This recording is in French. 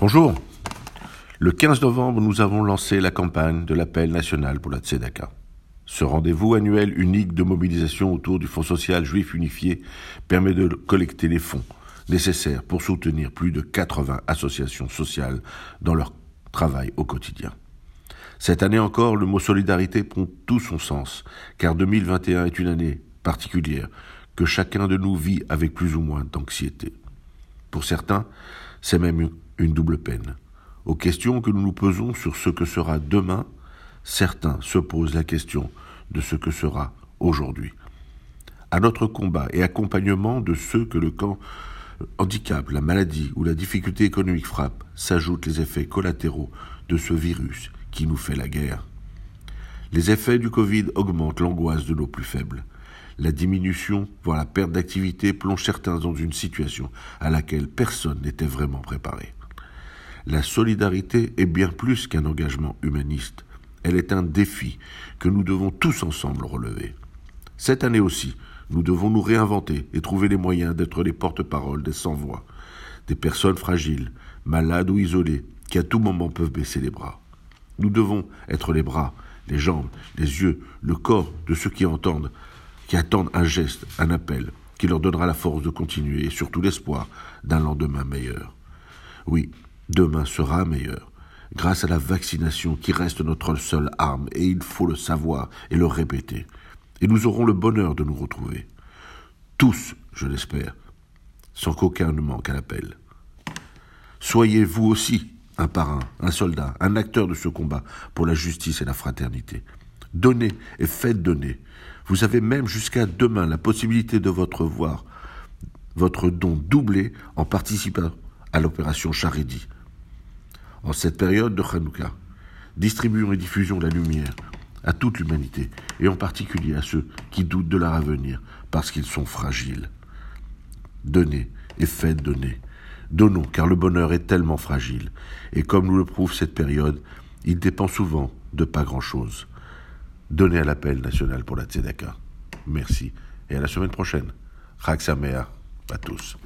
Bonjour. Le 15 novembre, nous avons lancé la campagne de l'appel national pour la Tzedaka. Ce rendez-vous annuel unique de mobilisation autour du Fonds social juif unifié permet de collecter les fonds nécessaires pour soutenir plus de 80 associations sociales dans leur travail au quotidien. Cette année encore, le mot solidarité prend tout son sens, car 2021 est une année particulière que chacun de nous vit avec plus ou moins d'anxiété. Pour certains, c'est même une double peine. Aux questions que nous nous posons sur ce que sera demain, certains se posent la question de ce que sera aujourd'hui. À notre combat et accompagnement de ceux que le camp handicap, la maladie ou la difficulté économique frappe, s'ajoutent les effets collatéraux de ce virus qui nous fait la guerre. Les effets du Covid augmentent l'angoisse de nos plus faibles. La diminution, voire la perte d'activité, plonge certains dans une situation à laquelle personne n'était vraiment préparé. La solidarité est bien plus qu'un engagement humaniste. Elle est un défi que nous devons tous ensemble relever. Cette année aussi, nous devons nous réinventer et trouver les moyens d'être les porte-paroles des sans-voix, des personnes fragiles, malades ou isolées, qui à tout moment peuvent baisser les bras. Nous devons être les bras, les jambes, les yeux, le corps de ceux qui entendent, qui attendent un geste, un appel, qui leur donnera la force de continuer et surtout l'espoir d'un lendemain meilleur. Oui, demain sera meilleur, grâce à la vaccination qui reste notre seule arme, et il faut le savoir et le répéter. Et nous aurons le bonheur de nous retrouver. Tous, je l'espère, sans qu'aucun ne manque à l'appel. Soyez vous aussi un parrain, un soldat, un acteur de ce combat pour la justice et la fraternité. Donnez et faites donner. Vous avez même jusqu'à demain la possibilité de votre voir votre don doublé en participant à l'opération Charidi. En cette période de Hanouka, distribuons et diffusons la lumière à toute l'humanité, et en particulier à ceux qui doutent de leur avenir parce qu'ils sont fragiles. Donnez et faites donner. Donnons, car le bonheur est tellement fragile, et comme nous le prouve cette période, il dépend souvent de pas grand-chose. Donnez à l'appel national pour la Tzedaka. Merci, et à la semaine prochaine. Chag à tous.